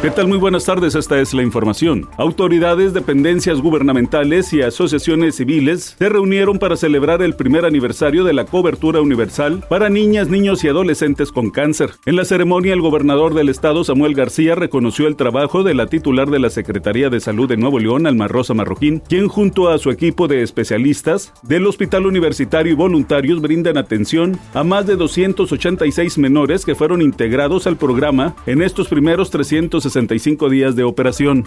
¿Qué tal? Muy buenas tardes, esta es la información. Autoridades, dependencias gubernamentales y asociaciones civiles se reunieron para celebrar el primer aniversario de la cobertura universal para niñas, niños y adolescentes con cáncer. En la ceremonia, el gobernador del estado, Samuel García, reconoció el trabajo de la titular de la Secretaría de Salud de Nuevo León, Alma Rosa Marroquín, quien junto a su equipo de especialistas del Hospital Universitario y voluntarios brindan atención a más de 286 menores que fueron integrados al programa en estos primeros 360 65 días de operación.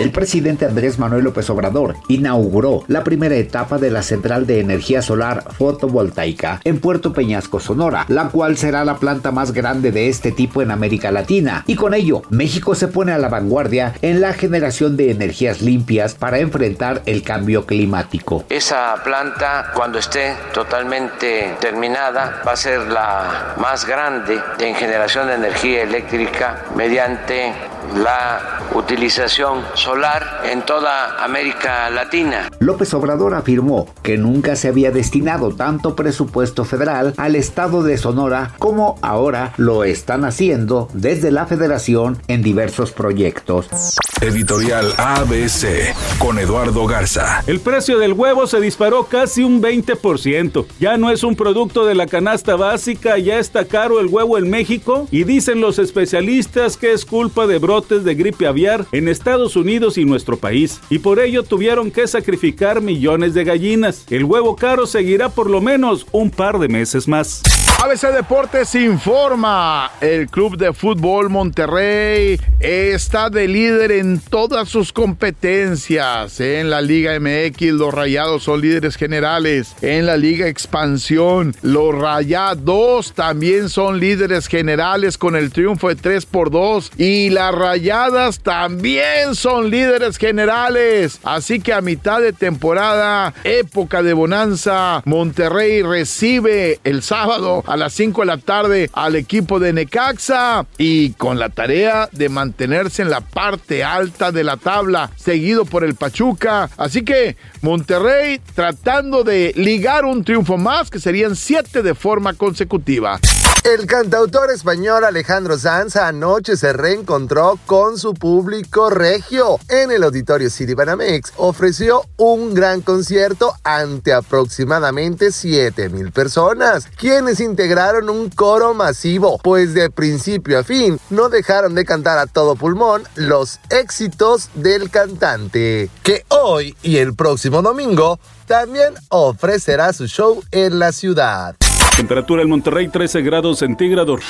El presidente Andrés Manuel López Obrador inauguró la primera etapa de la central de energía solar fotovoltaica en Puerto Peñasco, Sonora, la cual será la planta más grande de este tipo en América Latina. Y con ello, México se pone a la vanguardia en la generación de energías limpias para enfrentar el cambio climático. Esa planta, cuando esté totalmente terminada, va a ser la más grande en generación de energía eléctrica mediante la utilización solar en toda América Latina. López Obrador afirmó que nunca se había destinado tanto presupuesto federal al estado de Sonora como ahora lo están haciendo desde la federación en diversos proyectos. Editorial ABC con Eduardo Garza. El precio del huevo se disparó casi un 20%. Ya no es un producto de la canasta básica, ya está caro el huevo en México y dicen los especialistas que es culpa de de gripe aviar en Estados Unidos y nuestro país. Y por ello tuvieron que sacrificar millones de gallinas. El huevo caro seguirá por lo menos un par de meses más. ABC Deportes informa. El Club de Fútbol Monterrey está de líder en todas sus competencias. En la Liga MX, los Rayados son líderes generales. En la Liga Expansión, los Rayados también son líderes generales con el triunfo de 3 por 2. Y las Rayadas también son líderes generales. Así que a mitad de temporada, época de bonanza, Monterrey recibe el sábado a las 5 de la tarde al equipo de Necaxa y con la tarea de mantenerse en la parte alta de la tabla, seguido por el Pachuca. Así que Monterrey tratando de ligar un triunfo más, que serían siete de forma consecutiva. El cantautor español Alejandro Sanz anoche se reencontró con su público regio en el auditorio City Banamex. Ofreció un gran concierto ante aproximadamente 7 mil personas, quienes integraron un coro masivo, pues de principio a fin no dejaron de cantar a todo pulmón los éxitos del cantante, que hoy y el próximo domingo también ofrecerá su show en la ciudad. Temperatura en Monterrey 13 grados centígrados.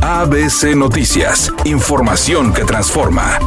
ABC Noticias, información que transforma.